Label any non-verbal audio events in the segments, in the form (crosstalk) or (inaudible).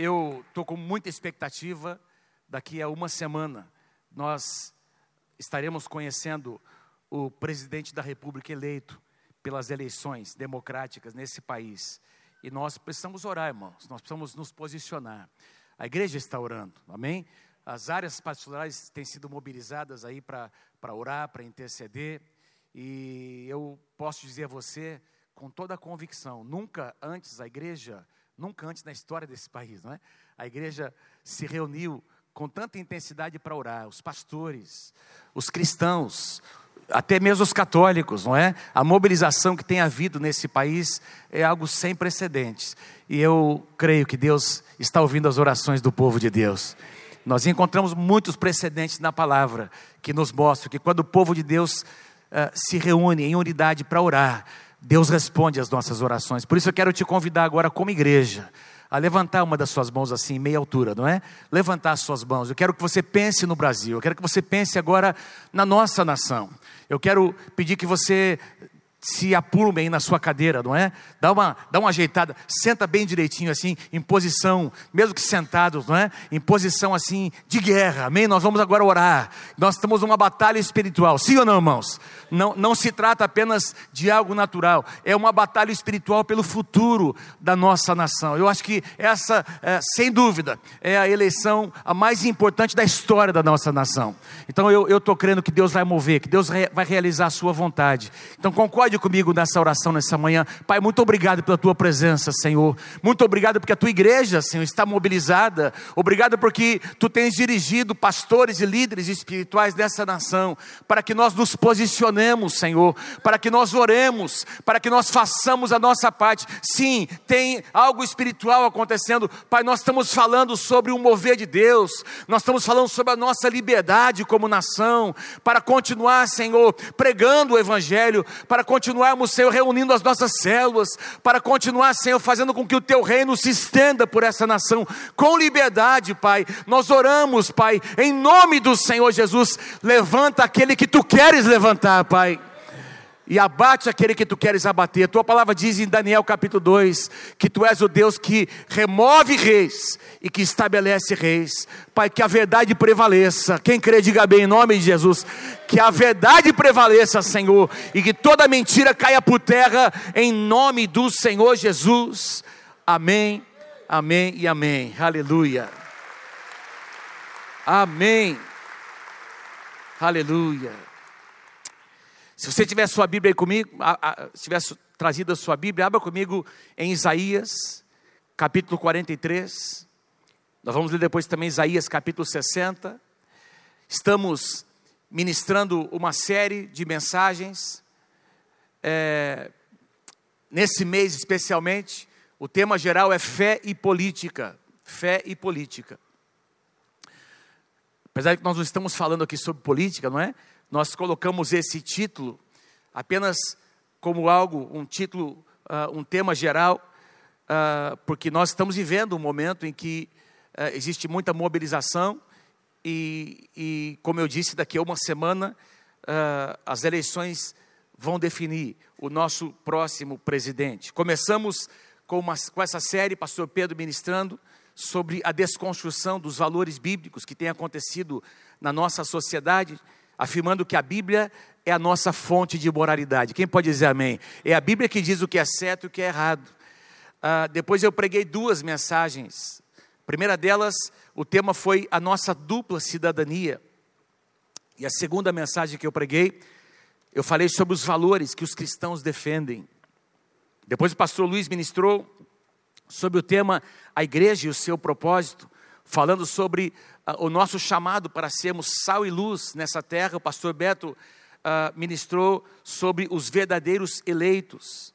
eu estou com muita expectativa. Daqui a uma semana, nós estaremos conhecendo o presidente da República eleito pelas eleições democráticas nesse país. E nós precisamos orar, irmãos, nós precisamos nos posicionar. A igreja está orando, amém? As áreas pastorais têm sido mobilizadas aí para orar, para interceder. E eu posso dizer a você, com toda a convicção, nunca antes a igreja, nunca antes na história desse país, não é? A igreja se reuniu com tanta intensidade para orar, os pastores, os cristãos, até mesmo os católicos, não é? A mobilização que tem havido nesse país é algo sem precedentes. E eu creio que Deus está ouvindo as orações do povo de Deus. Nós encontramos muitos precedentes na palavra que nos mostram que quando o povo de Deus uh, se reúne em unidade para orar, Deus responde às nossas orações. Por isso eu quero te convidar agora, como igreja, a levantar uma das suas mãos assim, meia altura, não é? Levantar as suas mãos. Eu quero que você pense no Brasil. Eu quero que você pense agora na nossa nação. Eu quero pedir que você se apurme aí na sua cadeira, não é? Dá uma, dá uma ajeitada, senta bem direitinho assim, em posição, mesmo que sentados, não é? Em posição assim de guerra, amém? Nós vamos agora orar. Nós estamos numa batalha espiritual, sim ou não, irmãos? Não, não se trata apenas de algo natural, é uma batalha espiritual pelo futuro da nossa nação. Eu acho que essa, é, sem dúvida, é a eleição a mais importante da história da nossa nação. Então eu estou crendo que Deus vai mover, que Deus vai realizar a sua vontade. Então concorde Comigo nessa oração nessa manhã. Pai, muito obrigado pela tua presença, Senhor. Muito obrigado porque a tua igreja, Senhor, está mobilizada. Obrigado porque tu tens dirigido pastores e líderes espirituais dessa nação para que nós nos posicionemos, Senhor, para que nós oremos, para que nós façamos a nossa parte. Sim, tem algo espiritual acontecendo. Pai, nós estamos falando sobre o mover de Deus. Nós estamos falando sobre a nossa liberdade como nação para continuar, Senhor, pregando o evangelho, para continuar continuarmos, Senhor, reunindo as nossas células, para continuar, Senhor, fazendo com que o teu reino se estenda por essa nação com liberdade, Pai. Nós oramos, Pai, em nome do Senhor Jesus, levanta aquele que tu queres levantar, Pai e abate aquele que tu queres abater. A tua palavra diz em Daniel capítulo 2 que tu és o Deus que remove reis e que estabelece reis. Pai, que a verdade prevaleça. Quem crê, diga bem em nome de Jesus. Que a verdade prevaleça, Senhor, e que toda mentira caia por terra em nome do Senhor Jesus. Amém, amém e amém. Aleluia. Amém. Aleluia. Se você tiver sua Bíblia aí comigo, se tiver trazido a sua Bíblia, abra comigo em Isaías, capítulo 43. Nós vamos ler depois também Isaías, capítulo 60. Estamos ministrando uma série de mensagens. É, nesse mês especialmente, o tema geral é fé e política. Fé e política. Apesar de que nós não estamos falando aqui sobre política, não é? Nós colocamos esse título apenas como algo, um título, uh, um tema geral, uh, porque nós estamos vivendo um momento em que uh, existe muita mobilização e, e, como eu disse, daqui a uma semana as eleições vão definir o nosso próximo presidente. Começamos com, uma, com essa série, pastor Pedro ministrando, sobre a desconstrução dos valores bíblicos que tem acontecido na nossa sociedade, afirmando que a Bíblia é a nossa fonte de moralidade. Quem pode dizer amém? É a Bíblia que diz o que é certo e o que é errado. Ah, depois eu preguei duas mensagens. A primeira delas, o tema foi a nossa dupla cidadania. E a segunda mensagem que eu preguei, eu falei sobre os valores que os cristãos defendem. Depois o pastor Luiz ministrou sobre o tema a igreja e o seu propósito falando sobre o nosso chamado para sermos sal e luz nessa terra. O pastor Beto uh, ministrou sobre os verdadeiros eleitos.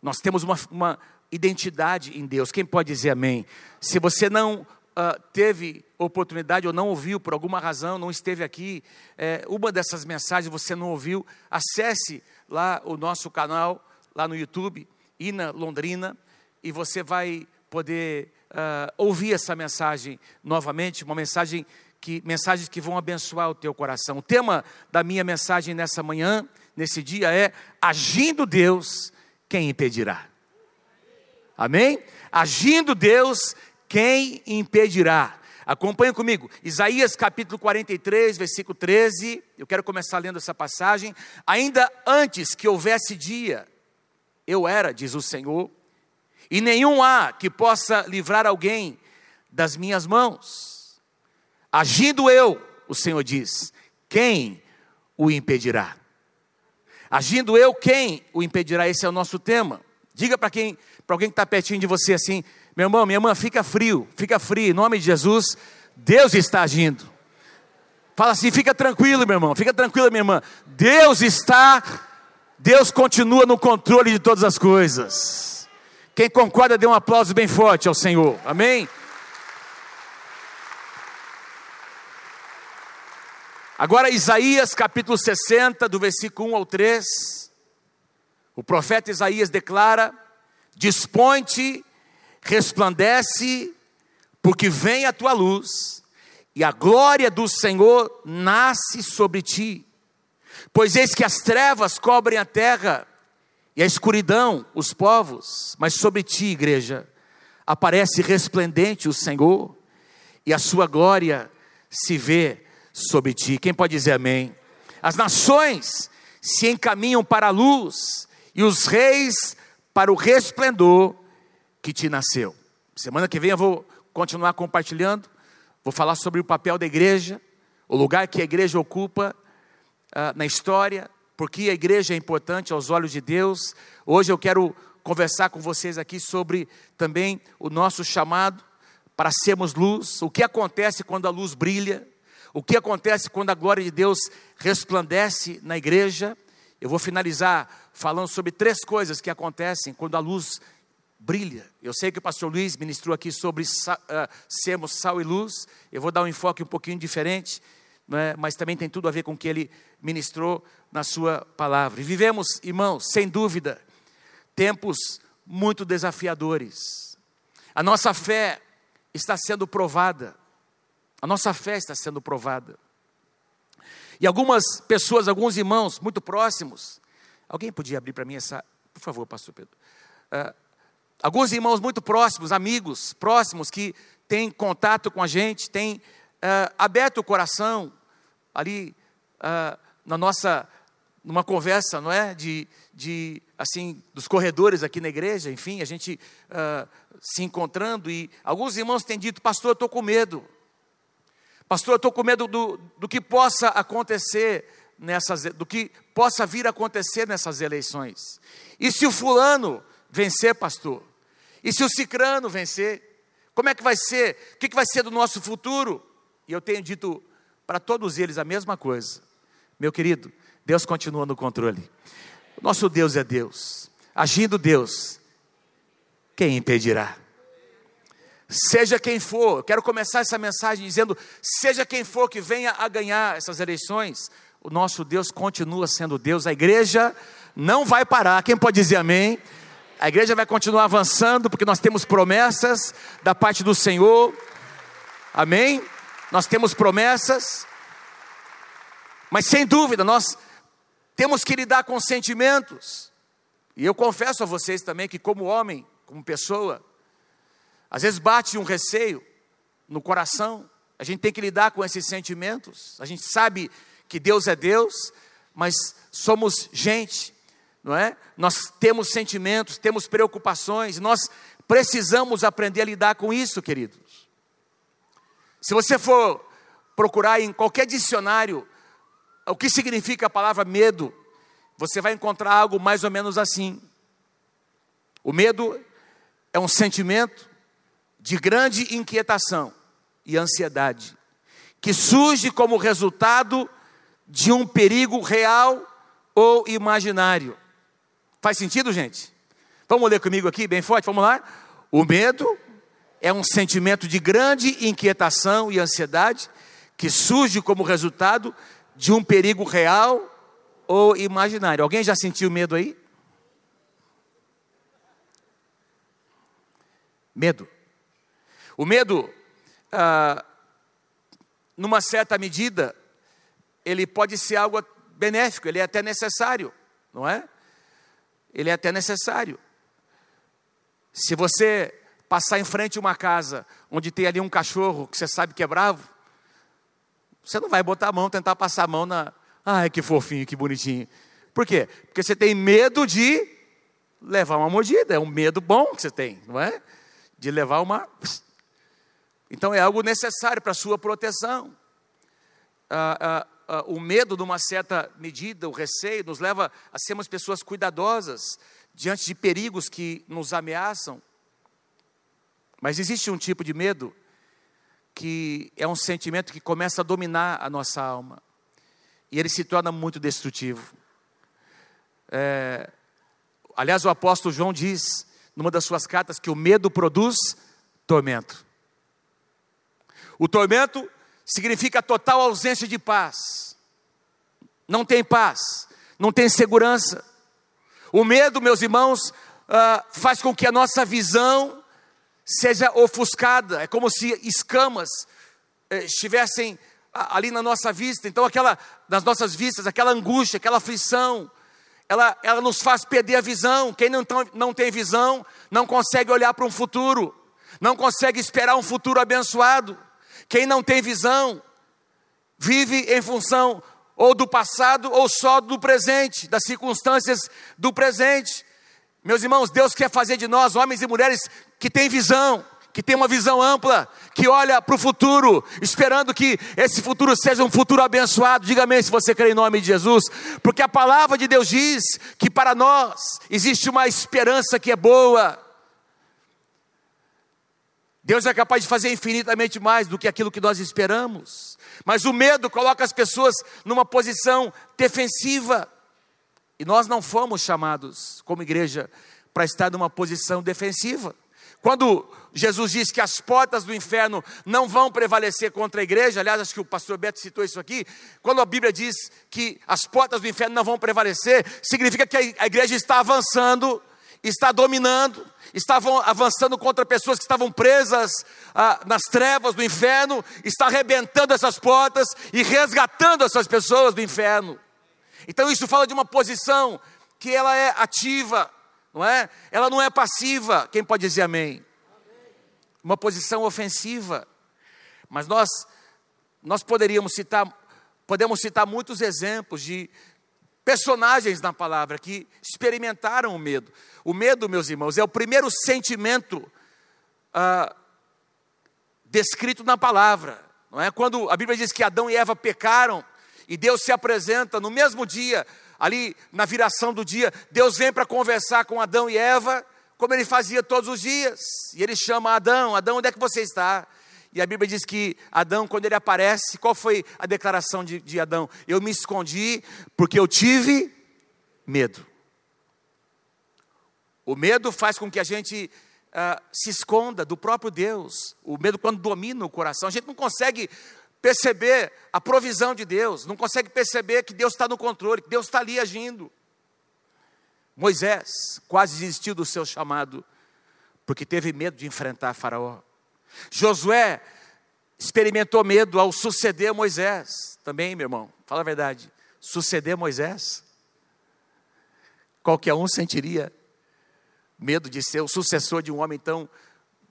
Nós temos uma, uma, identidade em Deus. Quem pode dizer amém? Se você não uh, teve oportunidade ou não ouviu por alguma razão, não esteve aqui, é, uma dessas mensagens você não ouviu, acesse lá o nosso canal, lá no YouTube, Ina Londrina, e você vai poder uh, ouvir essa mensagem novamente, uma mensagem que mensagens que vão abençoar o teu coração. O tema da minha mensagem nessa manhã, nesse dia é agindo Deus, quem impedirá? Amém? Agindo Deus, quem impedirá? Acompanhe comigo, Isaías capítulo 43, versículo 13. Eu quero começar lendo essa passagem. Ainda antes que houvesse dia, eu era, diz o Senhor, e nenhum há que possa livrar alguém das minhas mãos. Agindo eu, o Senhor diz, quem o impedirá? Agindo eu, quem o impedirá? Esse é o nosso tema. Diga para quem, para alguém que está pertinho de você assim, meu irmão, minha irmã, fica frio, fica frio, em nome de Jesus, Deus está agindo. Fala assim, fica tranquilo, meu irmão, fica tranquilo, minha irmã. Deus está, Deus continua no controle de todas as coisas. Quem concorda, dê um aplauso bem forte ao Senhor. Amém? Agora, Isaías capítulo 60, do versículo 1 ao 3. O profeta Isaías declara: Dispõe-te resplandece, porque vem a tua luz, e a glória do Senhor nasce sobre ti. Pois eis que as trevas cobrem a terra, e a escuridão os povos, mas sobre ti, igreja, aparece resplendente o Senhor, e a sua glória se vê sobre ti. Quem pode dizer amém? As nações se encaminham para a luz, e os reis para o resplendor que te nasceu. Semana que vem eu vou continuar compartilhando, vou falar sobre o papel da igreja, o lugar que a igreja ocupa uh, na história, porque a igreja é importante aos olhos de Deus. Hoje eu quero conversar com vocês aqui sobre também o nosso chamado para sermos luz, o que acontece quando a luz brilha, o que acontece quando a glória de Deus resplandece na igreja. Eu vou finalizar falando sobre três coisas que acontecem quando a luz brilha. Eu sei que o pastor Luiz ministrou aqui sobre uh, sermos sal e luz. Eu vou dar um enfoque um pouquinho diferente, é? mas também tem tudo a ver com o que ele ministrou na sua palavra. E vivemos, irmãos, sem dúvida, tempos muito desafiadores. A nossa fé está sendo provada. A nossa fé está sendo provada. E algumas pessoas, alguns irmãos muito próximos, alguém podia abrir para mim essa, por favor, pastor Pedro. Uh, Alguns irmãos muito próximos, amigos próximos, que têm contato com a gente, têm uh, aberto o coração ali uh, na nossa, numa conversa, não é? De, de, assim, dos corredores aqui na igreja, enfim, a gente uh, se encontrando e alguns irmãos têm dito, pastor, eu estou com medo. Pastor, eu estou com medo do, do que possa acontecer nessas, do que possa vir a acontecer nessas eleições. E se o fulano vencer, pastor? E se o cicrano vencer? Como é que vai ser? O que vai ser do nosso futuro? E eu tenho dito para todos eles a mesma coisa. Meu querido, Deus continua no controle. Nosso Deus é Deus. Agindo Deus, quem impedirá? Seja quem for, quero começar essa mensagem dizendo: seja quem for que venha a ganhar essas eleições, o nosso Deus continua sendo Deus, a igreja não vai parar. Quem pode dizer amém? A igreja vai continuar avançando porque nós temos promessas da parte do Senhor. Amém? Nós temos promessas. Mas sem dúvida, nós temos que lidar com sentimentos. E eu confesso a vocês também que, como homem, como pessoa, às vezes bate um receio no coração. A gente tem que lidar com esses sentimentos. A gente sabe que Deus é Deus, mas somos gente não é? Nós temos sentimentos, temos preocupações, nós precisamos aprender a lidar com isso, queridos. Se você for procurar em qualquer dicionário o que significa a palavra medo, você vai encontrar algo mais ou menos assim. O medo é um sentimento de grande inquietação e ansiedade, que surge como resultado de um perigo real ou imaginário. Faz sentido, gente? Vamos ler comigo aqui, bem forte, vamos lá? O medo é um sentimento de grande inquietação e ansiedade que surge como resultado de um perigo real ou imaginário. Alguém já sentiu medo aí? Medo. O medo, ah, numa certa medida, ele pode ser algo benéfico, ele é até necessário, não é? ele é até necessário. Se você passar em frente a uma casa onde tem ali um cachorro que você sabe que é bravo, você não vai botar a mão, tentar passar a mão na. Ai, que fofinho, que bonitinho. Por quê? Porque você tem medo de levar uma mordida. É um medo bom que você tem, não é? De levar uma. Então é algo necessário para a sua proteção. Ah, ah, ah, o medo, de uma certa medida, o receio, nos leva a sermos pessoas cuidadosas diante de perigos que nos ameaçam. Mas existe um tipo de medo que é um sentimento que começa a dominar a nossa alma. E ele se torna muito destrutivo. É, aliás, o apóstolo João diz, numa das suas cartas, que o medo produz tormento. O tormento significa total ausência de paz. Não tem paz, não tem segurança. O medo, meus irmãos, uh, faz com que a nossa visão seja ofuscada, é como se escamas eh, estivessem ali na nossa vista. Então, aquela, nas nossas vistas, aquela angústia, aquela aflição, ela, ela nos faz perder a visão. Quem não, não tem visão, não consegue olhar para um futuro, não consegue esperar um futuro abençoado. Quem não tem visão, vive em função ou do passado ou só do presente, das circunstâncias do presente. Meus irmãos, Deus quer fazer de nós homens e mulheres que têm visão, que têm uma visão ampla, que olha para o futuro, esperando que esse futuro seja um futuro abençoado. Diga amém se você crê em nome de Jesus, porque a palavra de Deus diz que para nós existe uma esperança que é boa. Deus é capaz de fazer infinitamente mais do que aquilo que nós esperamos. Mas o medo coloca as pessoas numa posição defensiva. E nós não fomos chamados, como igreja, para estar numa posição defensiva. Quando Jesus diz que as portas do inferno não vão prevalecer contra a igreja, aliás, acho que o pastor Beto citou isso aqui. Quando a Bíblia diz que as portas do inferno não vão prevalecer, significa que a igreja está avançando, está dominando, estavam avançando contra pessoas que estavam presas ah, nas trevas do inferno, está arrebentando essas portas e resgatando essas pessoas do inferno. Então isso fala de uma posição que ela é ativa, não é? Ela não é passiva. Quem pode dizer amém? Uma posição ofensiva. Mas nós nós poderíamos citar podemos citar muitos exemplos de personagens na palavra que experimentaram o medo. O medo, meus irmãos, é o primeiro sentimento ah, descrito na palavra. Não é? Quando a Bíblia diz que Adão e Eva pecaram, e Deus se apresenta no mesmo dia, ali na viração do dia, Deus vem para conversar com Adão e Eva, como ele fazia todos os dias. E ele chama Adão: Adão, onde é que você está? E a Bíblia diz que Adão, quando ele aparece, qual foi a declaração de, de Adão? Eu me escondi porque eu tive medo. O medo faz com que a gente uh, se esconda do próprio Deus. O medo, quando domina o coração, a gente não consegue perceber a provisão de Deus, não consegue perceber que Deus está no controle, que Deus está ali agindo. Moisés quase desistiu do seu chamado, porque teve medo de enfrentar Faraó. Josué experimentou medo ao suceder Moisés. Também, meu irmão, fala a verdade. Suceder Moisés. Qualquer um sentiria medo de ser o sucessor de um homem tão,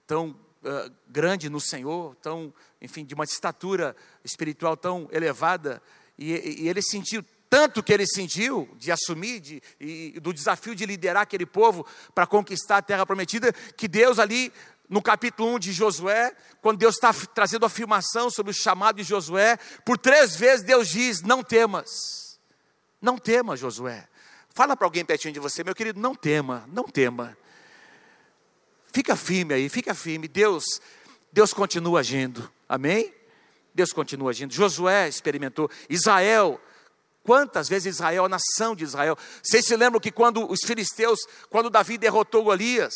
tão uh, grande no Senhor, tão, enfim, de uma estatura espiritual tão elevada, e, e ele sentiu tanto que ele sentiu de assumir, de, e, do desafio de liderar aquele povo para conquistar a terra prometida, que Deus ali, no capítulo 1 de Josué, quando Deus está trazendo afirmação sobre o chamado de Josué, por três vezes Deus diz: Não temas, não temas, Josué. Fala para alguém pertinho de você, meu querido, não tema, não tema. Fica firme aí, fica firme. Deus, Deus continua agindo. Amém? Deus continua agindo. Josué experimentou. Israel, quantas vezes Israel, a nação de Israel. Vocês se lembram que quando os filisteus, quando Davi derrotou Golias,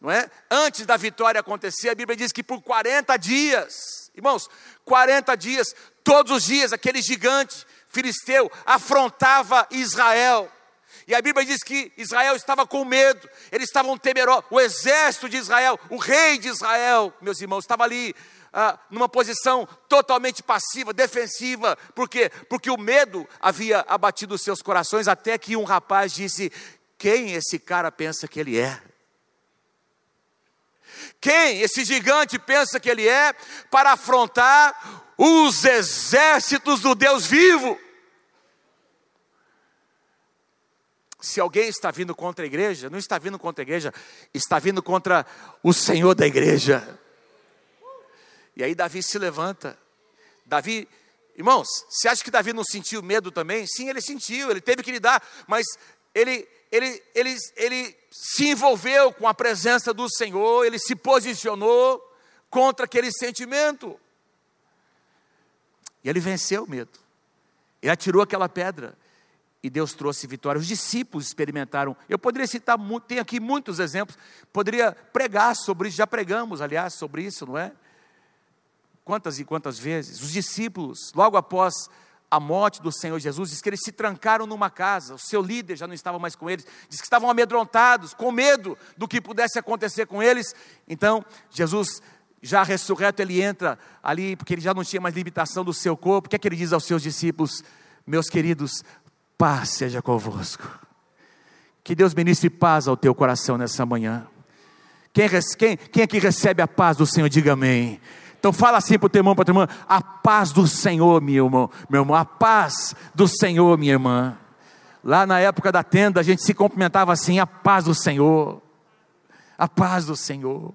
não é? Antes da vitória acontecer, a Bíblia diz que por 40 dias, irmãos, 40 dias, todos os dias, aquele gigante filisteu afrontava Israel. E a Bíblia diz que Israel estava com medo, eles estavam temerosos. O exército de Israel, o rei de Israel, meus irmãos, estava ali ah, numa posição totalmente passiva, defensiva. Por quê? Porque o medo havia abatido os seus corações, até que um rapaz disse: Quem esse cara pensa que ele é? Quem esse gigante pensa que ele é para afrontar os exércitos do Deus vivo? Se alguém está vindo contra a igreja, não está vindo contra a igreja, está vindo contra o Senhor da igreja. E aí Davi se levanta. Davi, irmãos, você acha que Davi não sentiu medo também? Sim, ele sentiu, ele teve que lidar, mas ele, ele, ele, ele se envolveu com a presença do Senhor, ele se posicionou contra aquele sentimento. E ele venceu o medo. Ele atirou aquela pedra e Deus trouxe vitória. Os discípulos experimentaram. Eu poderia citar, tem aqui muitos exemplos, poderia pregar sobre isso, já pregamos, aliás, sobre isso, não é? Quantas e quantas vezes? Os discípulos, logo após a morte do Senhor Jesus, diz que eles se trancaram numa casa, o seu líder já não estava mais com eles, diz que estavam amedrontados, com medo do que pudesse acontecer com eles. Então, Jesus, já ressurreto, ele entra ali, porque ele já não tinha mais limitação do seu corpo. O que é que ele diz aos seus discípulos? Meus queridos, paz seja convosco. Que Deus ministre paz ao teu coração nessa manhã. Quem, quem, quem recebe a paz do Senhor, diga amém. Então fala assim para o teu irmão, para a tua irmã, a paz do Senhor, meu irmão, meu irmão, a paz do Senhor, minha irmã. Lá na época da tenda, a gente se cumprimentava assim, a paz do Senhor. A paz do Senhor.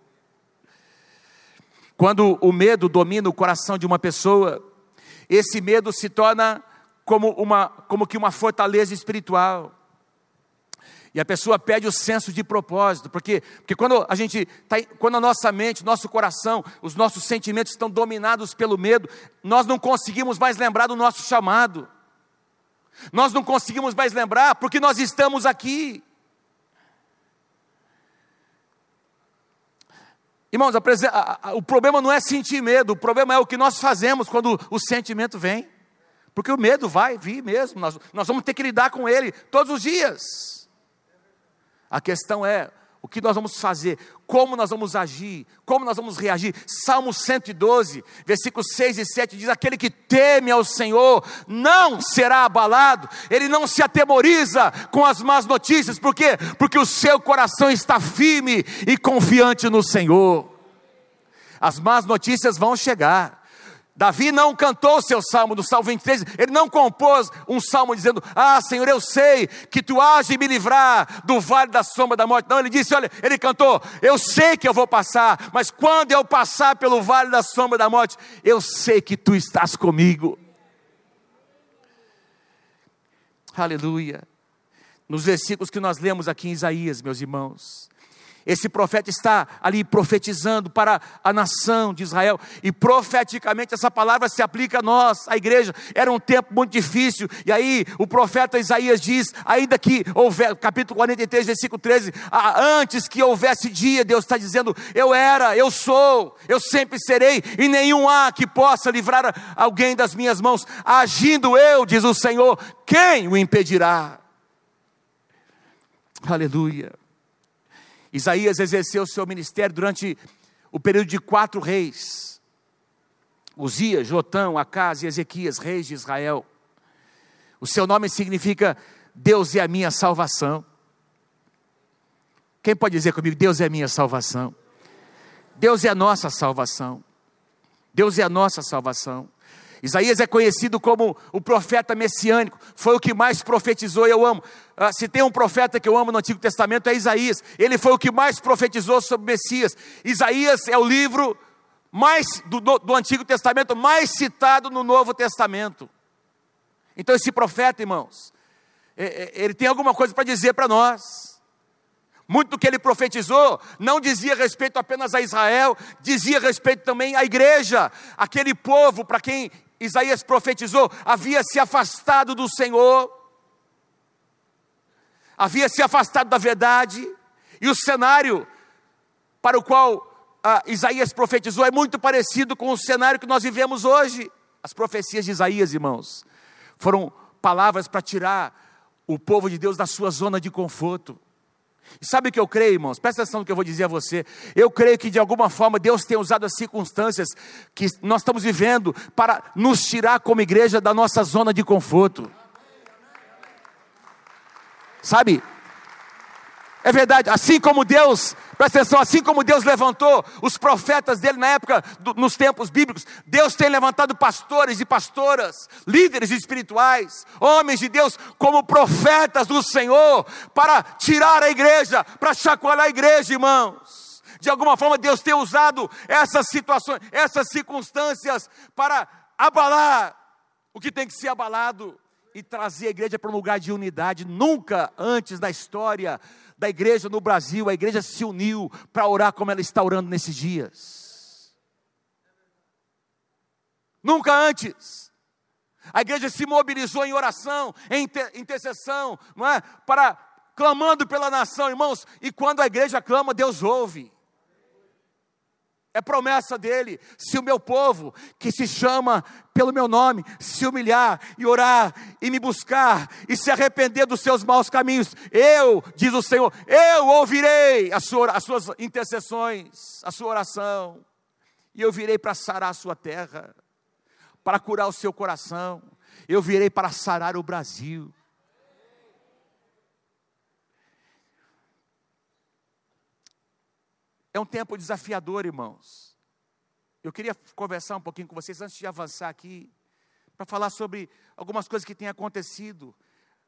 Quando o medo domina o coração de uma pessoa, esse medo se torna como, uma, como que uma fortaleza espiritual. E a pessoa perde o senso de propósito, porque, porque quando a gente tá, quando a nossa mente, nosso coração, os nossos sentimentos estão dominados pelo medo, nós não conseguimos mais lembrar do nosso chamado. Nós não conseguimos mais lembrar porque nós estamos aqui. Irmãos, a, a, a, o problema não é sentir medo, o problema é o que nós fazemos quando o sentimento vem. Porque o medo vai vir mesmo, nós, nós vamos ter que lidar com ele todos os dias. A questão é o que nós vamos fazer, como nós vamos agir, como nós vamos reagir. Salmo 112, versículos 6 e 7 diz: Aquele que teme ao Senhor não será abalado, ele não se atemoriza com as más notícias, por quê? Porque o seu coração está firme e confiante no Senhor. As más notícias vão chegar, Davi não cantou o seu salmo, do salmo 23, ele não compôs um salmo dizendo: Ah, Senhor, eu sei que tu has de me livrar do vale da sombra da morte. Não, ele disse: Olha, ele cantou: Eu sei que eu vou passar, mas quando eu passar pelo vale da sombra da morte, eu sei que tu estás comigo. Aleluia. Nos versículos que nós lemos aqui em Isaías, meus irmãos, esse profeta está ali profetizando para a nação de Israel, e profeticamente essa palavra se aplica a nós, a igreja. Era um tempo muito difícil, e aí o profeta Isaías diz: ainda que houver, capítulo 43, versículo 13, antes que houvesse dia, Deus está dizendo: Eu era, eu sou, eu sempre serei, e nenhum há que possa livrar alguém das minhas mãos. Agindo eu, diz o Senhor, quem o impedirá? Aleluia. Isaías exerceu seu ministério durante o período de quatro reis: Uzias, Jotão, Acas e Ezequias, reis de Israel. O seu nome significa Deus é a minha salvação. Quem pode dizer comigo, Deus é a minha salvação? Deus é a nossa salvação. Deus é a nossa salvação. Isaías é conhecido como o profeta messiânico, foi o que mais profetizou, eu amo. Ah, se tem um profeta que eu amo no Antigo Testamento é Isaías, ele foi o que mais profetizou sobre Messias. Isaías é o livro mais do, do Antigo Testamento mais citado no Novo Testamento. Então, esse profeta, irmãos, é, é, ele tem alguma coisa para dizer para nós. Muito do que ele profetizou não dizia respeito apenas a Israel, dizia respeito também à igreja, aquele povo para quem Isaías profetizou, havia se afastado do Senhor, havia se afastado da verdade, e o cenário para o qual ah, Isaías profetizou é muito parecido com o cenário que nós vivemos hoje. As profecias de Isaías, irmãos, foram palavras para tirar o povo de Deus da sua zona de conforto. E sabe o que eu creio, irmãos? Presta atenção no que eu vou dizer a você. Eu creio que de alguma forma Deus tem usado as circunstâncias que nós estamos vivendo para nos tirar como igreja da nossa zona de conforto. Sabe? É verdade, assim como Deus, presta atenção, assim como Deus levantou os profetas dele na época, do, nos tempos bíblicos, Deus tem levantado pastores e pastoras, líderes espirituais, homens de Deus, como profetas do Senhor, para tirar a igreja, para chacoalhar a igreja, irmãos. De alguma forma, Deus tem usado essas situações, essas circunstâncias, para abalar o que tem que ser abalado e trazer a igreja para um lugar de unidade. Nunca antes na história da igreja no Brasil, a igreja se uniu para orar como ela está orando nesses dias. Nunca antes. A igreja se mobilizou em oração, em intercessão, não é? Para clamando pela nação, irmãos. E quando a igreja clama, Deus ouve. É promessa dele. Se o meu povo, que se chama pelo meu nome, se humilhar e orar e me buscar e se arrepender dos seus maus caminhos, eu, diz o Senhor, eu ouvirei as, sua, as suas intercessões, a sua oração, e eu virei para sarar a sua terra, para curar o seu coração, eu virei para sarar o Brasil. É um tempo desafiador, irmãos. Eu queria conversar um pouquinho com vocês antes de avançar aqui, para falar sobre algumas coisas que têm acontecido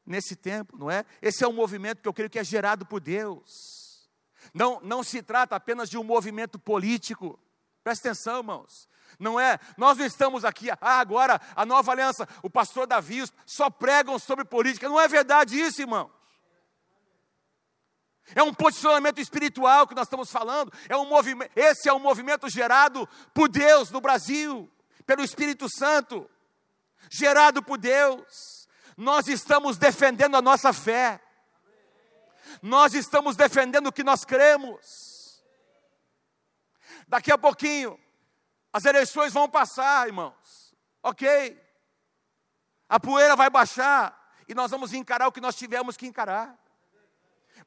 nesse tempo, não é? Esse é um movimento que eu creio que é gerado por Deus. Não, não se trata apenas de um movimento político. Presta atenção, irmãos. Não é, nós não estamos aqui, ah, agora a nova aliança, o pastor Davi só pregam sobre política. Não é verdade isso, irmão. É um posicionamento espiritual que nós estamos falando. É um movimento, esse é um movimento gerado por Deus no Brasil, pelo Espírito Santo, gerado por Deus. Nós estamos defendendo a nossa fé. Nós estamos defendendo o que nós cremos. Daqui a pouquinho, as eleições vão passar, irmãos. Ok? A poeira vai baixar e nós vamos encarar o que nós tivemos que encarar.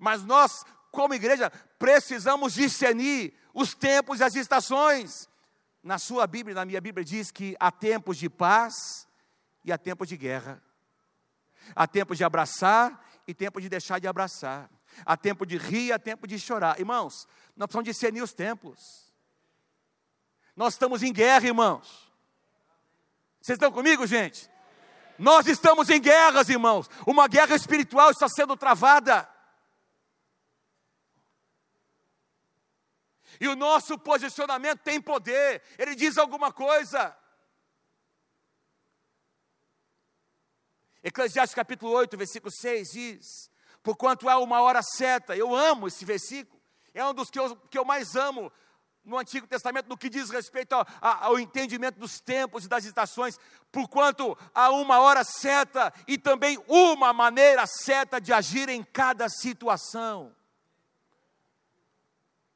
Mas nós, como igreja, precisamos discernir os tempos e as estações. Na sua Bíblia, na minha Bíblia, diz que há tempos de paz e há tempos de guerra. Há tempo de abraçar e tempo de deixar de abraçar. Há tempo de rir e há tempo de chorar. Irmãos, nós precisamos discernir os tempos. Nós estamos em guerra, irmãos. Vocês estão comigo, gente? Nós estamos em guerras, irmãos. Uma guerra espiritual está sendo travada. E o nosso posicionamento tem poder. Ele diz alguma coisa. Eclesiastes capítulo 8, versículo 6 diz: Porquanto há uma hora certa, eu amo esse versículo, é um dos que eu, que eu mais amo no Antigo Testamento, no que diz respeito ao, ao entendimento dos tempos e das estações, porquanto há uma hora certa e também uma maneira certa de agir em cada situação.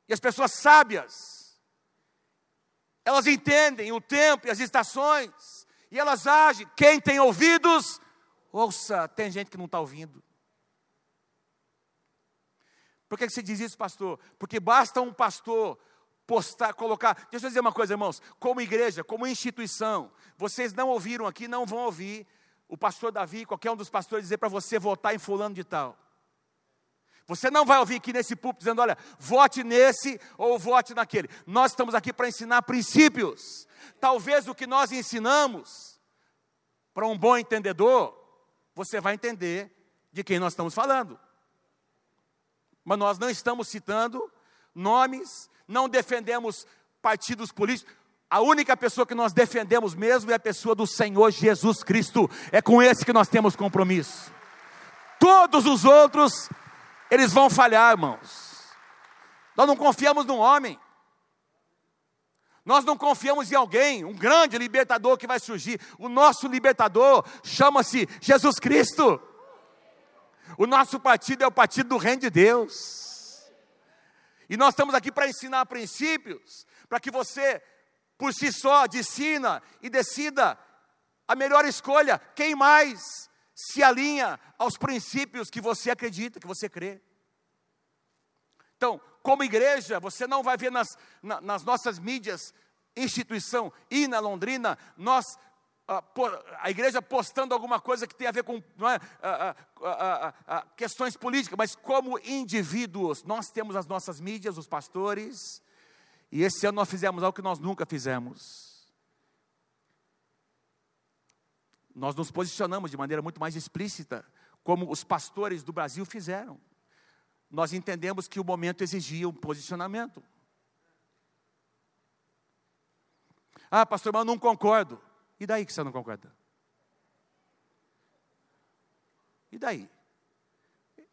E as pessoas sábias, elas entendem o tempo e as estações, e elas agem. Quem tem ouvidos, ouça. Tem gente que não está ouvindo. Por que você diz isso, pastor? Porque basta um pastor postar, colocar. Deixa eu dizer uma coisa, irmãos. Como igreja, como instituição, vocês não ouviram aqui, não vão ouvir o pastor Davi, qualquer um dos pastores, dizer para você votar em fulano de tal. Você não vai ouvir aqui nesse púlpito dizendo, olha, vote nesse ou vote naquele. Nós estamos aqui para ensinar princípios. Talvez o que nós ensinamos, para um bom entendedor, você vai entender de quem nós estamos falando. Mas nós não estamos citando nomes, não defendemos partidos políticos. A única pessoa que nós defendemos mesmo é a pessoa do Senhor Jesus Cristo. É com esse que nós temos compromisso. Todos os outros eles vão falhar, irmãos. Nós não confiamos num homem. Nós não confiamos em alguém, um grande libertador que vai surgir. O nosso libertador chama-se Jesus Cristo. O nosso partido é o partido do Reino de Deus. E nós estamos aqui para ensinar princípios, para que você, por si só, decida e decida a melhor escolha. Quem mais se alinha aos princípios que você acredita, que você crê. Então, como igreja, você não vai ver nas, na, nas nossas mídias, instituição e na Londrina, nós a igreja postando alguma coisa que tem a ver com é, questões políticas, mas como indivíduos, nós temos as nossas mídias, os pastores, e esse ano nós fizemos algo que nós nunca fizemos. Nós nos posicionamos de maneira muito mais explícita, como os pastores do Brasil fizeram. Nós entendemos que o momento exigia um posicionamento. Ah, pastor, mas eu não concordo. E daí que você não concorda? E daí?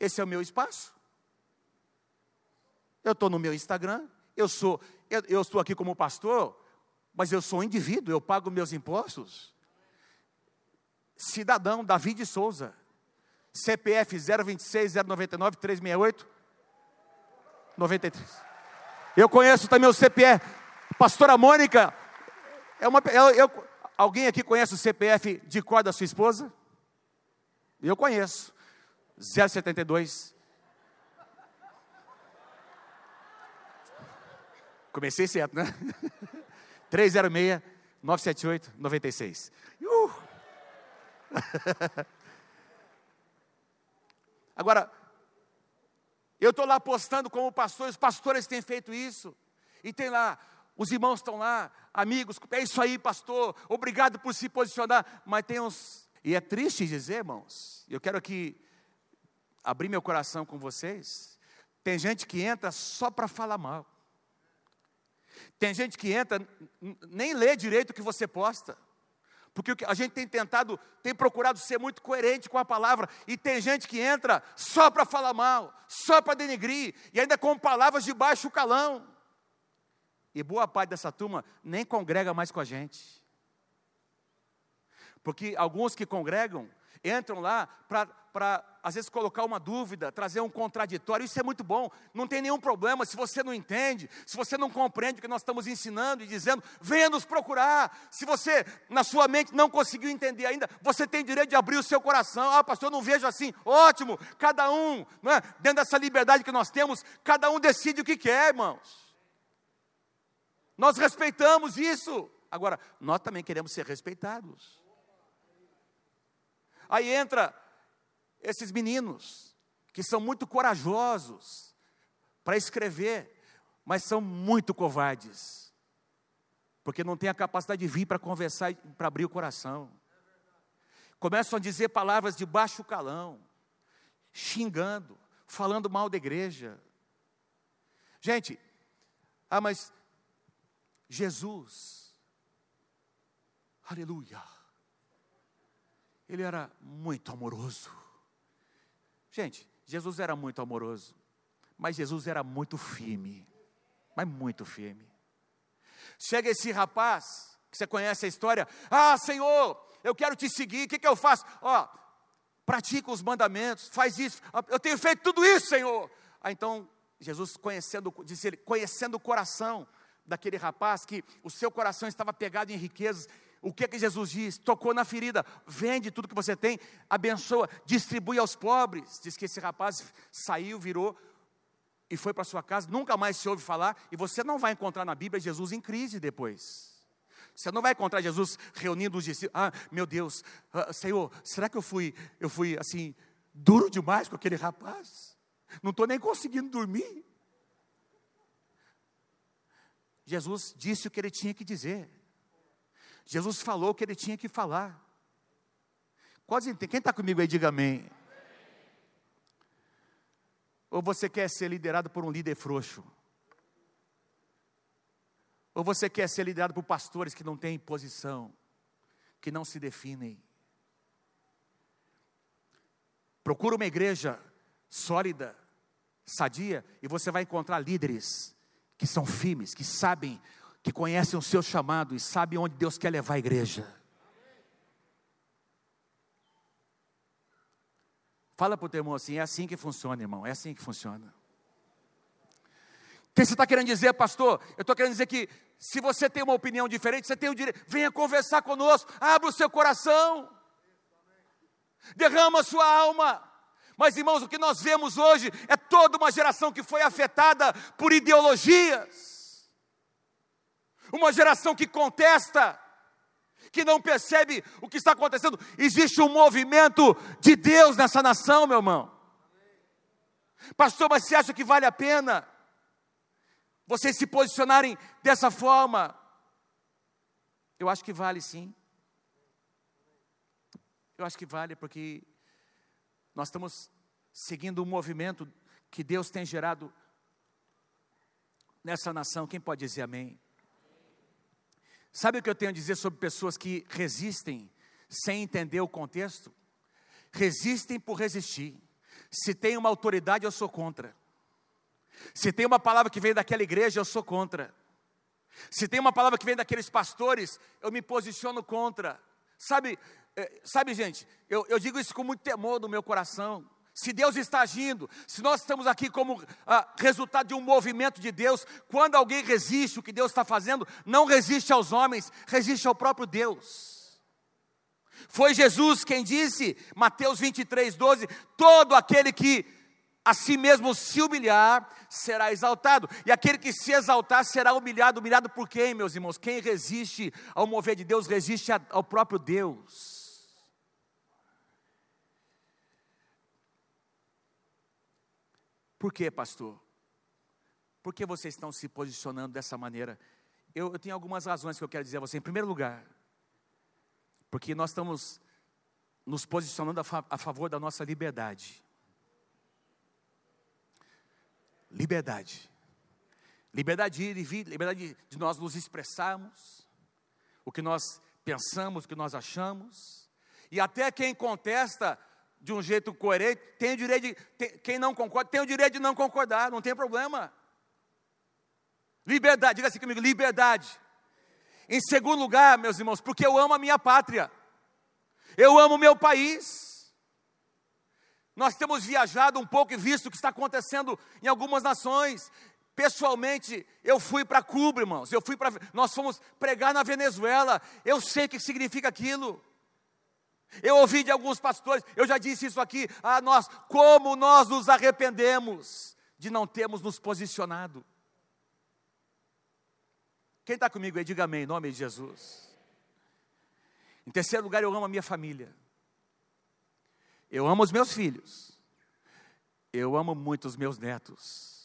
Esse é o meu espaço. Eu estou no meu Instagram, eu sou, eu, eu estou aqui como pastor, mas eu sou um indivíduo, eu pago meus impostos. Cidadão David Souza, CPF 026 099 368 93. Eu conheço também o CPF. Pastora Mônica, é uma, eu, eu, Alguém aqui conhece o CPF de cor da sua esposa? Eu conheço. 072. Comecei certo, né? 306 978 96. Uh! (laughs) Agora, eu estou lá postando como pastor, os pastores têm feito isso. E tem lá, os irmãos estão lá, amigos, é isso aí, pastor, obrigado por se posicionar. Mas tem uns, e é triste dizer, irmãos, eu quero aqui abrir meu coração com vocês. Tem gente que entra só para falar mal. Tem gente que entra, nem lê direito o que você posta. Porque a gente tem tentado, tem procurado ser muito coerente com a palavra, e tem gente que entra só para falar mal, só para denegrir, e ainda com palavras de baixo calão. E boa parte dessa turma nem congrega mais com a gente. Porque alguns que congregam entram lá para, às vezes, colocar uma dúvida, trazer um contraditório. Isso é muito bom, não tem nenhum problema. Se você não entende, se você não compreende o que nós estamos ensinando e dizendo, venha nos procurar. Se você, na sua mente, não conseguiu entender ainda, você tem direito de abrir o seu coração. Ah, pastor, eu não vejo assim. Ótimo, cada um, é? dentro dessa liberdade que nós temos, cada um decide o que quer, irmãos. Nós respeitamos isso. Agora, nós também queremos ser respeitados. Aí entra esses meninos que são muito corajosos para escrever, mas são muito covardes. Porque não têm a capacidade de vir para conversar, para abrir o coração. Começam a dizer palavras de baixo calão, xingando, falando mal da igreja. Gente, ah, mas Jesus, aleluia, ele era muito amoroso. Gente, Jesus era muito amoroso, mas Jesus era muito firme, mas muito firme. Chega esse rapaz, que você conhece a história, ah, Senhor, eu quero te seguir, o que, que eu faço? Ó, pratica os mandamentos, faz isso, eu tenho feito tudo isso, Senhor. Ah, então, Jesus conhecendo, disse ele, conhecendo o coração, daquele rapaz que o seu coração estava pegado em riquezas. O que é que Jesus diz? Tocou na ferida, vende tudo que você tem, abençoa, distribui aos pobres. Diz que esse rapaz saiu, virou e foi para sua casa, nunca mais se ouve falar, e você não vai encontrar na Bíblia Jesus em crise depois. Você não vai encontrar Jesus reunindo os discípulos. Ah, meu Deus, ah, Senhor, será que eu fui, eu fui assim, duro demais com aquele rapaz? Não estou nem conseguindo dormir. Jesus disse o que ele tinha que dizer. Jesus falou o que ele tinha que falar. Quase quem está comigo aí, diga amém. Ou você quer ser liderado por um líder frouxo? Ou você quer ser liderado por pastores que não têm posição, que não se definem? Procura uma igreja sólida, sadia, e você vai encontrar líderes que são firmes, que sabem, que conhecem o seu chamado e sabem onde Deus quer levar a igreja. Fala para o teu irmão assim: é assim que funciona, irmão, é assim que funciona. O que você está querendo dizer, pastor? Eu estou querendo dizer que se você tem uma opinião diferente, você tem o direito, venha conversar conosco, abra o seu coração, derrama a sua alma. Mas, irmãos, o que nós vemos hoje é toda uma geração que foi afetada por ideologias, uma geração que contesta, que não percebe o que está acontecendo. Existe um movimento de Deus nessa nação, meu irmão. Pastor, mas você acha que vale a pena vocês se posicionarem dessa forma? Eu acho que vale sim. Eu acho que vale porque nós estamos seguindo um movimento que Deus tem gerado nessa nação. Quem pode dizer amém? Sabe o que eu tenho a dizer sobre pessoas que resistem sem entender o contexto? Resistem por resistir. Se tem uma autoridade, eu sou contra. Se tem uma palavra que vem daquela igreja, eu sou contra. Se tem uma palavra que vem daqueles pastores, eu me posiciono contra. Sabe, é, sabe gente, eu, eu digo isso com muito temor no meu coração. Se Deus está agindo, se nós estamos aqui como ah, resultado de um movimento de Deus, quando alguém resiste o que Deus está fazendo, não resiste aos homens, resiste ao próprio Deus. Foi Jesus quem disse, Mateus 23, 12: todo aquele que a si mesmo se humilhar será exaltado, e aquele que se exaltar será humilhado. Humilhado por quem, meus irmãos? Quem resiste ao mover de Deus resiste ao próprio Deus. Por quê, pastor? Por que vocês estão se posicionando dessa maneira? Eu, eu tenho algumas razões que eu quero dizer a você. Em primeiro lugar, porque nós estamos nos posicionando a, fa a favor da nossa liberdade. Liberdade. Liberdade de ir e vir, liberdade de, de nós nos expressarmos, o que nós pensamos, o que nós achamos. E até quem contesta de um jeito coerente, tem o direito de. Tem, quem não concorda, tem o direito de não concordar, não tem problema. Liberdade, diga assim comigo, liberdade. Em segundo lugar, meus irmãos, porque eu amo a minha pátria, eu amo o meu país. Nós temos viajado um pouco e visto o que está acontecendo em algumas nações. Pessoalmente, eu fui para Cuba, irmãos. Eu fui para, nós fomos pregar na Venezuela. Eu sei o que significa aquilo. Eu ouvi de alguns pastores, eu já disse isso aqui, a nós, como nós nos arrependemos de não termos nos posicionado. Quem está comigo aí, diga amém, em nome de Jesus. Em terceiro lugar, eu amo a minha família. Eu amo os meus filhos. Eu amo muito os meus netos.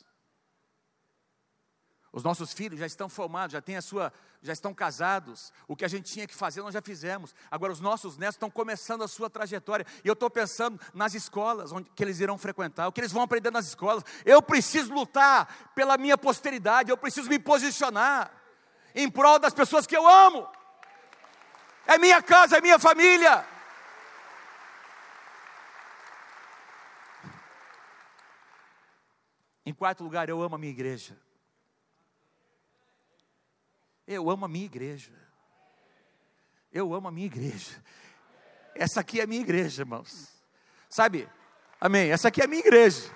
Os nossos filhos já estão formados, já têm a sua, já estão casados. O que a gente tinha que fazer, nós já fizemos. Agora os nossos netos estão começando a sua trajetória. E eu estou pensando nas escolas onde que eles irão frequentar, o que eles vão aprender nas escolas. Eu preciso lutar pela minha posteridade, eu preciso me posicionar em prol das pessoas que eu amo. É minha casa, é minha família. Em quarto lugar, eu amo a minha igreja. Eu amo a minha igreja. Eu amo a minha igreja. Essa aqui é a minha igreja, irmãos. Sabe? Amém. Essa aqui é a minha igreja.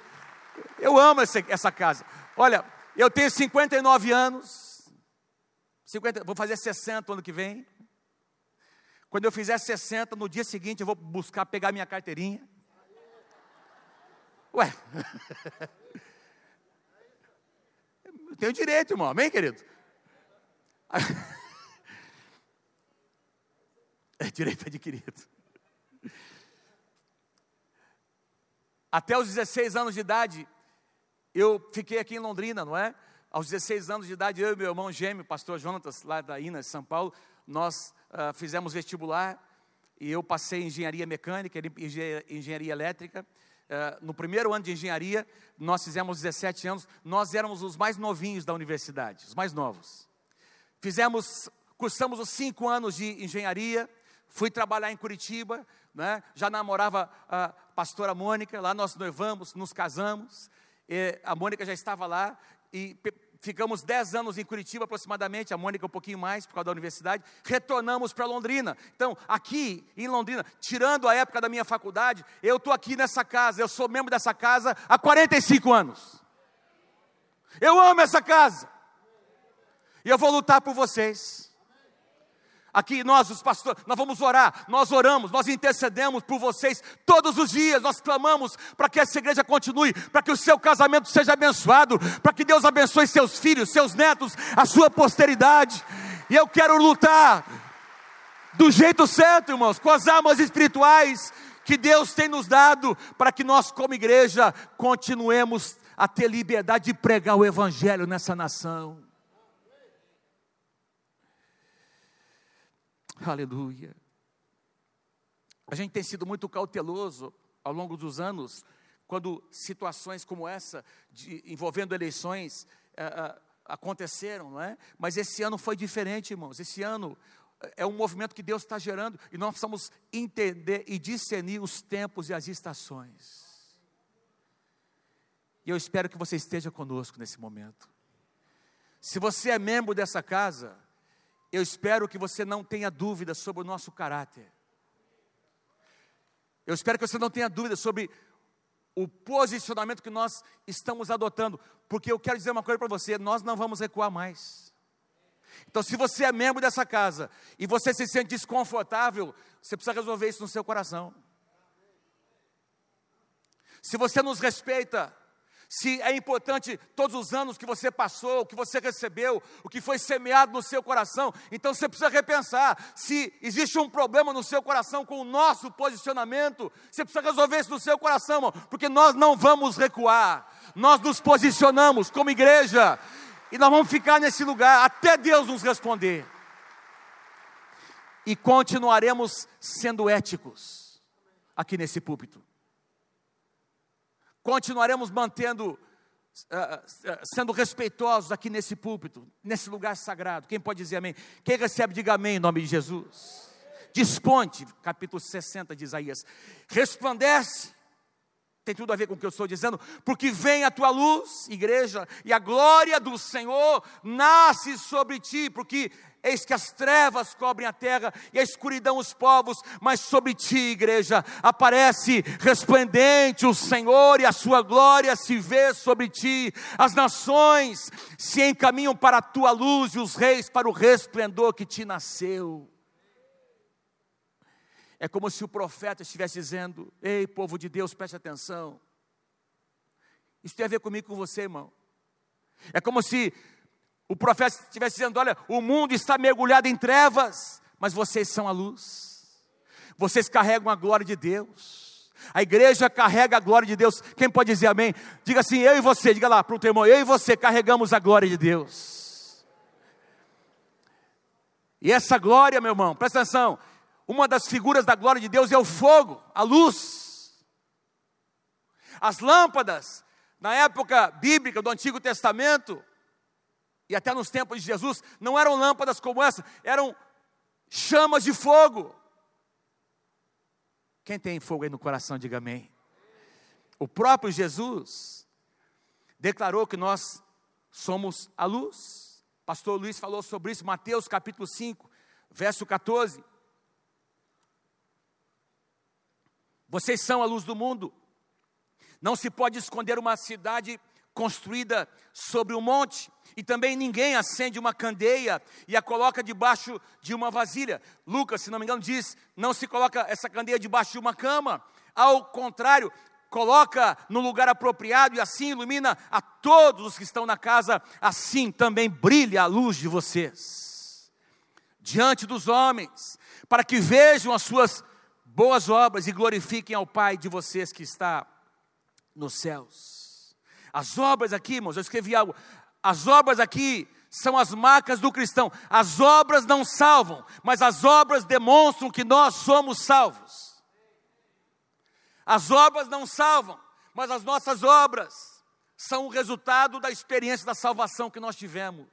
Eu amo essa, casa. Olha, eu tenho 59 anos. 50, vou fazer 60 ano que vem. Quando eu fizer 60, no dia seguinte eu vou buscar pegar minha carteirinha. Ué. (laughs) Eu tenho direito, irmão. Amém, querido? (laughs) É direito adquirido. Até os 16 anos de idade, eu fiquei aqui em Londrina, não é? Aos 16 anos de idade, eu e meu irmão gêmeo, pastor Jonatas, lá da INA, de São Paulo, nós uh, fizemos vestibular e eu passei em engenharia mecânica, engenharia elétrica. Uh, no primeiro ano de engenharia, nós fizemos 17 anos, nós éramos os mais novinhos da universidade, os mais novos. Fizemos, cursamos os cinco anos de engenharia, fui trabalhar em Curitiba, né? já namorava a pastora Mônica, lá nós noivamos, nos casamos, a Mônica já estava lá, e ficamos dez anos em Curitiba aproximadamente, a Mônica um pouquinho mais por causa da universidade, retornamos para Londrina. Então, aqui em Londrina, tirando a época da minha faculdade, eu estou aqui nessa casa, eu sou membro dessa casa há 45 anos. Eu amo essa casa. E eu vou lutar por vocês. Aqui nós, os pastores, nós vamos orar, nós oramos, nós intercedemos por vocês todos os dias, nós clamamos para que essa igreja continue, para que o seu casamento seja abençoado, para que Deus abençoe seus filhos, seus netos, a sua posteridade. E eu quero lutar do jeito certo, irmãos, com as armas espirituais que Deus tem nos dado para que nós, como igreja, continuemos a ter liberdade de pregar o Evangelho nessa nação. Aleluia. A gente tem sido muito cauteloso ao longo dos anos, quando situações como essa, de, envolvendo eleições, é, aconteceram, não é? Mas esse ano foi diferente, irmãos. Esse ano é um movimento que Deus está gerando e nós precisamos entender e discernir os tempos e as estações. E eu espero que você esteja conosco nesse momento. Se você é membro dessa casa, eu espero que você não tenha dúvida sobre o nosso caráter. Eu espero que você não tenha dúvida sobre o posicionamento que nós estamos adotando, porque eu quero dizer uma coisa para você: nós não vamos recuar mais. Então, se você é membro dessa casa e você se sente desconfortável, você precisa resolver isso no seu coração. Se você nos respeita, se é importante todos os anos que você passou, o que você recebeu, o que foi semeado no seu coração, então você precisa repensar. Se existe um problema no seu coração com o nosso posicionamento, você precisa resolver isso no seu coração, porque nós não vamos recuar, nós nos posicionamos como igreja, e nós vamos ficar nesse lugar até Deus nos responder. E continuaremos sendo éticos aqui nesse púlpito continuaremos mantendo, uh, sendo respeitosos aqui nesse púlpito, nesse lugar sagrado. Quem pode dizer amém? Quem recebe, diga amém em nome de Jesus. Desponte, capítulo 60 de Isaías. Resplandece, tem tudo a ver com o que eu estou dizendo, porque vem a tua luz, igreja, e a glória do Senhor nasce sobre ti, porque Eis que as trevas cobrem a terra e a escuridão os povos, mas sobre ti, igreja, aparece resplendente o Senhor e a sua glória se vê sobre ti. As nações se encaminham para a tua luz e os reis para o resplendor que te nasceu. É como se o profeta estivesse dizendo: Ei, povo de Deus, preste atenção. Isso tem a ver comigo com você, irmão. É como se o profeta estivesse dizendo: Olha, o mundo está mergulhado em trevas, mas vocês são a luz, vocês carregam a glória de Deus. A igreja carrega a glória de Deus. Quem pode dizer amém? Diga assim: eu e você, diga lá para o teu irmão, eu e você carregamos a glória de Deus. E essa glória, meu irmão, presta atenção. Uma das figuras da glória de Deus é o fogo, a luz. As lâmpadas, na época bíblica do Antigo Testamento, e até nos tempos de Jesus, não eram lâmpadas como essa, eram chamas de fogo. Quem tem fogo aí no coração, diga amém. O próprio Jesus declarou que nós somos a luz. Pastor Luiz falou sobre isso, Mateus capítulo 5, verso 14. Vocês são a luz do mundo. Não se pode esconder uma cidade construída sobre um monte, e também ninguém acende uma candeia e a coloca debaixo de uma vasilha. Lucas, se não me engano, diz: não se coloca essa candeia debaixo de uma cama. Ao contrário, coloca no lugar apropriado e assim ilumina a todos os que estão na casa. Assim também brilha a luz de vocês diante dos homens, para que vejam as suas boas obras e glorifiquem ao Pai de vocês que está nos céus. As obras aqui, irmãos, eu escrevi algo. As obras aqui são as marcas do cristão. As obras não salvam, mas as obras demonstram que nós somos salvos. As obras não salvam, mas as nossas obras são o resultado da experiência da salvação que nós tivemos.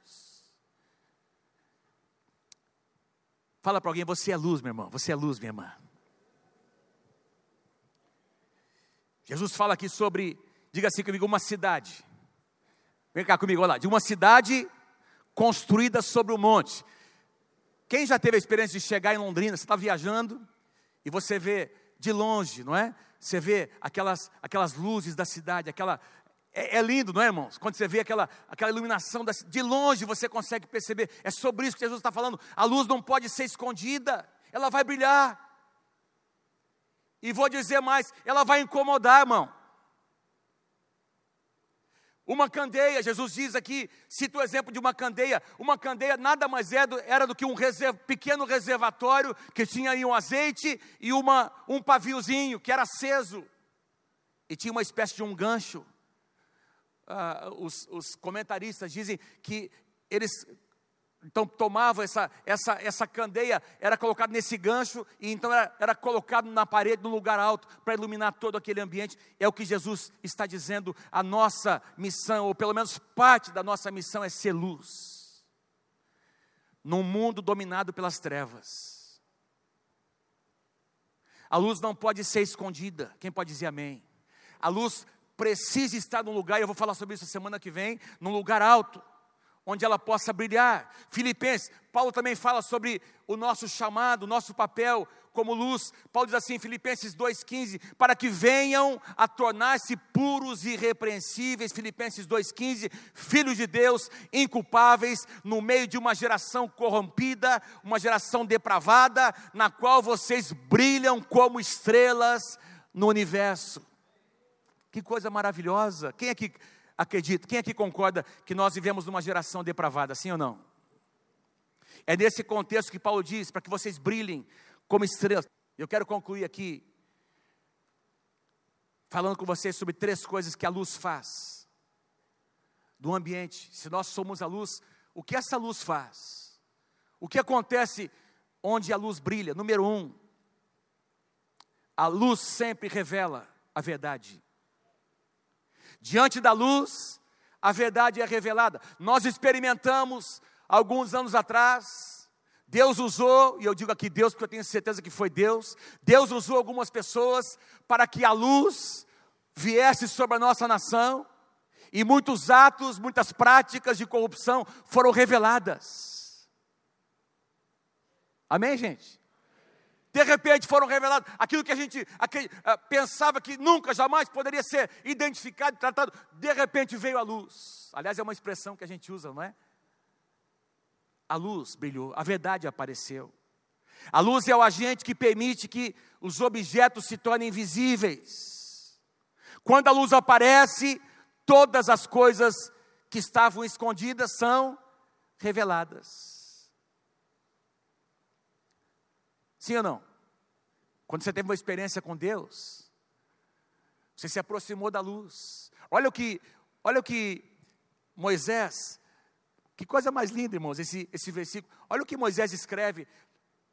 Fala para alguém, você é luz, meu irmão, você é luz, minha irmã. Jesus fala aqui sobre Diga assim comigo, uma cidade. Vem cá comigo, olha lá. De uma cidade construída sobre o um monte. Quem já teve a experiência de chegar em Londrina, você está viajando e você vê de longe, não é? Você vê aquelas, aquelas luzes da cidade, aquela. É, é lindo, não é, irmãos? Quando você vê aquela, aquela iluminação, da, de longe você consegue perceber. É sobre isso que Jesus está falando. A luz não pode ser escondida, ela vai brilhar. E vou dizer mais, ela vai incomodar, irmão. Uma candeia, Jesus diz aqui, cita o exemplo de uma candeia. Uma candeia nada mais é do, era do que um reserv, pequeno reservatório que tinha aí um azeite e uma, um paviozinho que era aceso. E tinha uma espécie de um gancho. Ah, os, os comentaristas dizem que eles então tomava essa, essa, essa candeia, era colocado nesse gancho, e então era, era colocado na parede, num lugar alto, para iluminar todo aquele ambiente. É o que Jesus está dizendo, a nossa missão, ou pelo menos parte da nossa missão, é ser luz. Num mundo dominado pelas trevas. A luz não pode ser escondida. Quem pode dizer amém? A luz precisa estar num lugar, e eu vou falar sobre isso semana que vem, num lugar alto onde ela possa brilhar. Filipenses, Paulo também fala sobre o nosso chamado, o nosso papel como luz. Paulo diz assim Filipenses 2,15: para que venham a tornar-se puros e irrepreensíveis. Filipenses 2,15: filhos de Deus, inculpáveis, no meio de uma geração corrompida, uma geração depravada, na qual vocês brilham como estrelas no universo. Que coisa maravilhosa! Quem é que acredita, quem aqui concorda que nós vivemos numa geração depravada, sim ou não? É nesse contexto que Paulo diz, para que vocês brilhem como estrelas. Eu quero concluir aqui, falando com vocês sobre três coisas que a luz faz do ambiente. Se nós somos a luz, o que essa luz faz? O que acontece onde a luz brilha? Número um, a luz sempre revela a verdade. Diante da luz, a verdade é revelada. Nós experimentamos alguns anos atrás, Deus usou, e eu digo aqui Deus porque eu tenho certeza que foi Deus, Deus usou algumas pessoas para que a luz viesse sobre a nossa nação, e muitos atos, muitas práticas de corrupção foram reveladas. Amém, gente? De repente foram revelados aquilo que a gente aquele, uh, pensava que nunca, jamais poderia ser identificado e tratado, de repente veio a luz. Aliás, é uma expressão que a gente usa, não é? A luz brilhou, a verdade apareceu. A luz é o agente que permite que os objetos se tornem visíveis. Quando a luz aparece, todas as coisas que estavam escondidas são reveladas. Sim ou não? Quando você teve uma experiência com Deus, você se aproximou da luz. Olha o que, olha o que Moisés, que coisa mais linda, irmãos, esse, esse versículo. Olha o que Moisés escreve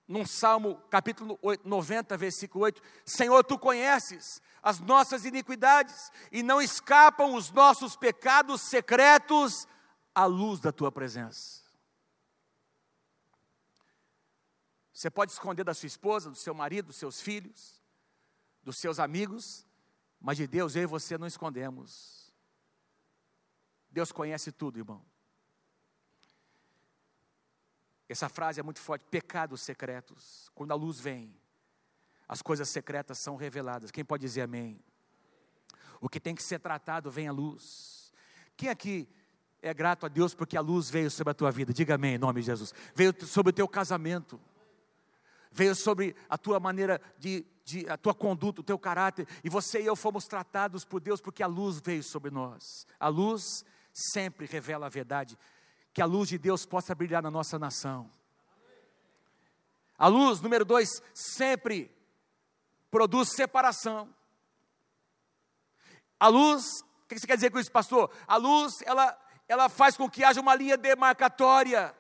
num Salmo, capítulo 90, versículo 8: Senhor, tu conheces as nossas iniquidades e não escapam os nossos pecados secretos à luz da tua presença. Você pode esconder da sua esposa, do seu marido, dos seus filhos, dos seus amigos, mas de Deus eu e você não escondemos. Deus conhece tudo, irmão. Essa frase é muito forte: pecados secretos. Quando a luz vem, as coisas secretas são reveladas. Quem pode dizer amém? O que tem que ser tratado vem à luz. Quem aqui é grato a Deus porque a luz veio sobre a tua vida? Diga amém em nome de Jesus. Veio sobre o teu casamento veio sobre a tua maneira de, de, a tua conduta, o teu caráter, e você e eu fomos tratados por Deus porque a luz veio sobre nós. A luz sempre revela a verdade, que a luz de Deus possa brilhar na nossa nação. A luz, número dois, sempre produz separação. A luz, o que você quer dizer com isso, pastor? A luz, ela, ela faz com que haja uma linha demarcatória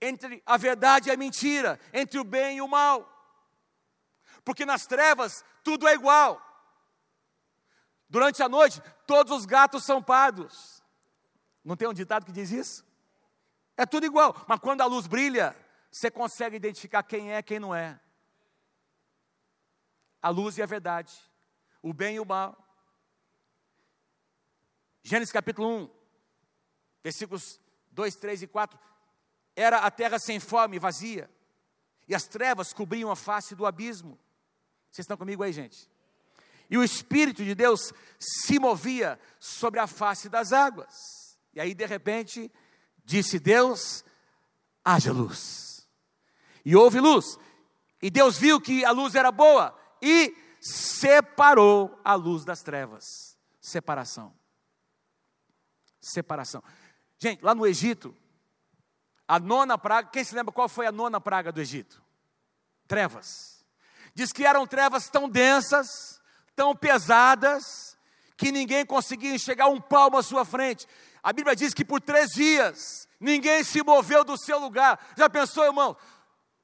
entre a verdade e a mentira, entre o bem e o mal. Porque nas trevas tudo é igual. Durante a noite, todos os gatos são pardos. Não tem um ditado que diz isso? É tudo igual, mas quando a luz brilha, você consegue identificar quem é, quem não é. A luz e a verdade, o bem e o mal. Gênesis capítulo 1, versículos 2, 3 e 4 era a terra sem forma e vazia, e as trevas cobriam a face do abismo. Vocês estão comigo aí, gente? E o Espírito de Deus se movia sobre a face das águas. E aí, de repente, disse Deus: haja luz. E houve luz. E Deus viu que a luz era boa e separou a luz das trevas. Separação. Separação. Gente, lá no Egito, a nona praga, quem se lembra qual foi a nona praga do Egito? Trevas. Diz que eram trevas tão densas, tão pesadas, que ninguém conseguia enxergar um palmo à sua frente. A Bíblia diz que por três dias ninguém se moveu do seu lugar. Já pensou, irmão?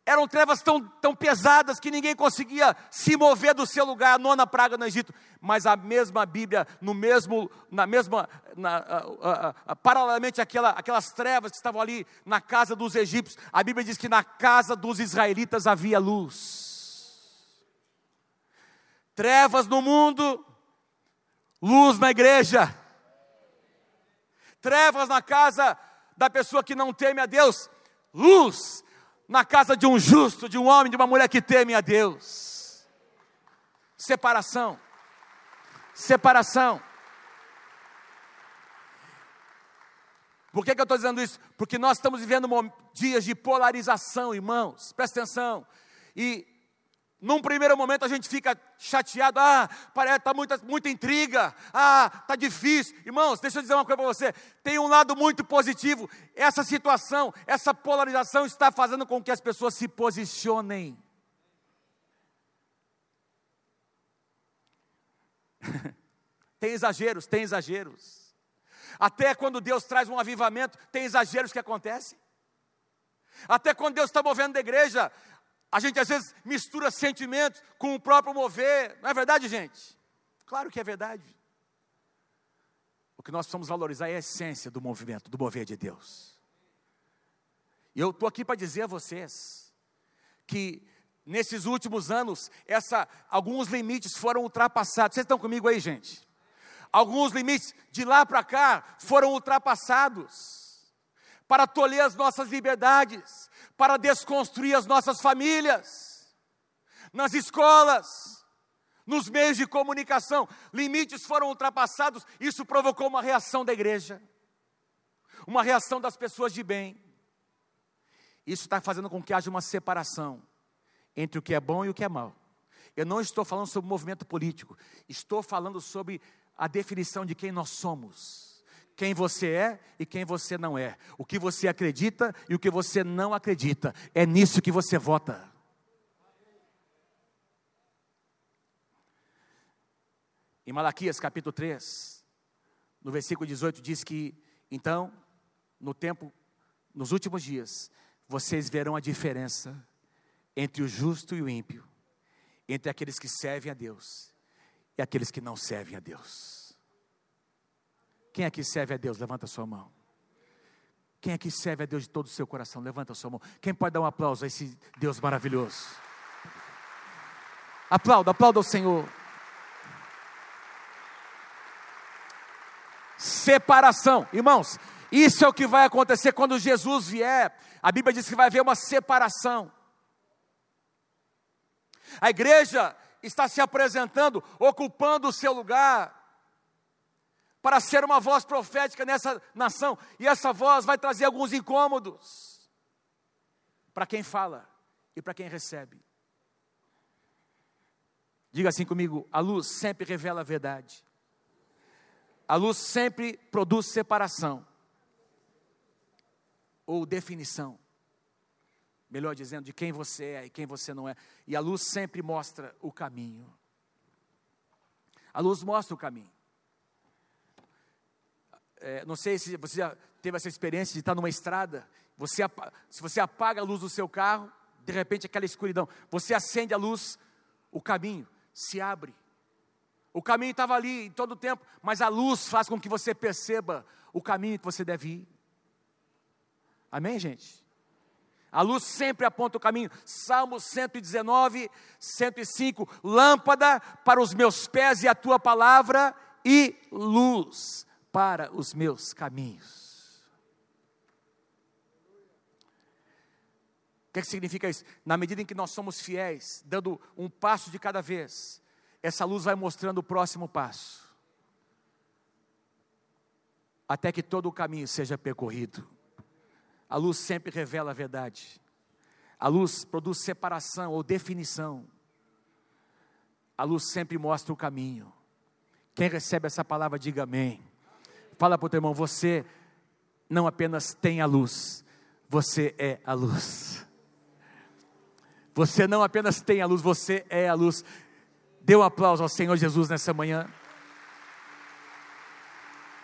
Eram trevas tão, tão pesadas que ninguém conseguia se mover do seu lugar, a nona praga no Egito. Mas a mesma Bíblia, no mesmo, na mesma, na, paralelamente àquela, aquelas trevas que estavam ali na casa dos egípcios, a Bíblia diz que na casa dos israelitas havia luz. Trevas no mundo, luz na igreja. Trevas na casa da pessoa que não teme a Deus, luz na casa de um justo, de um homem, de uma mulher que teme a Deus. Separação. Separação. Por que, que eu estou dizendo isso? Porque nós estamos vivendo dias de polarização, irmãos, presta atenção. E num primeiro momento a gente fica chateado, ah, parece está muita, muita intriga, ah, está difícil. Irmãos, deixa eu dizer uma coisa para você: tem um lado muito positivo. Essa situação, essa polarização está fazendo com que as pessoas se posicionem. (laughs) tem exageros, tem exageros. Até quando Deus traz um avivamento, tem exageros que acontecem. Até quando Deus está movendo a igreja, a gente às vezes mistura sentimentos com o próprio mover. Não é verdade, gente? Claro que é verdade. O que nós precisamos valorizar é a essência do movimento, do mover de Deus. E eu estou aqui para dizer a vocês que nesses últimos anos, essa, alguns limites foram ultrapassados. Vocês estão comigo aí, gente? Alguns limites de lá para cá foram ultrapassados para tolher as nossas liberdades, para desconstruir as nossas famílias, nas escolas, nos meios de comunicação. Limites foram ultrapassados, isso provocou uma reação da igreja, uma reação das pessoas de bem. Isso está fazendo com que haja uma separação entre o que é bom e o que é mal. Eu não estou falando sobre movimento político, estou falando sobre a definição de quem nós somos quem você é e quem você não é, o que você acredita e o que você não acredita. É nisso que você vota. Em Malaquias capítulo 3, no versículo 18, diz que então, no tempo, nos últimos dias, vocês verão a diferença entre o justo e o ímpio, entre aqueles que servem a Deus e aqueles que não servem a Deus. Quem aqui serve a Deus? Levanta a sua mão. Quem aqui serve a Deus de todo o seu coração? Levanta a sua mão. Quem pode dar um aplauso a esse Deus maravilhoso? Aplauda, aplauda o Senhor. Separação, irmãos, isso é o que vai acontecer quando Jesus vier. A Bíblia diz que vai haver uma separação. A igreja está se apresentando, ocupando o seu lugar para ser uma voz profética nessa nação, e essa voz vai trazer alguns incômodos para quem fala e para quem recebe. Diga assim comigo: a luz sempre revela a verdade, a luz sempre produz separação ou definição, melhor dizendo, de quem você é e quem você não é, e a luz sempre mostra o caminho. A luz mostra o caminho é, não sei se você já teve essa experiência de estar numa estrada, você, se você apaga a luz do seu carro, de repente aquela escuridão, você acende a luz, o caminho se abre. O caminho estava ali em todo o tempo, mas a luz faz com que você perceba o caminho que você deve ir. Amém, gente? A luz sempre aponta o caminho. Salmo 119, 105. Lâmpada para os meus pés e a tua palavra e luz para os meus caminhos. O que, é que significa isso? Na medida em que nós somos fiéis, dando um passo de cada vez, essa luz vai mostrando o próximo passo, até que todo o caminho seja percorrido. A luz sempre revela a verdade. A luz produz separação ou definição. A luz sempre mostra o caminho. Quem recebe essa palavra, diga amém. Fala para o teu irmão, você não apenas tem a luz, você é a luz. Você não apenas tem a luz, você é a luz. Dê um aplauso ao Senhor Jesus nessa manhã.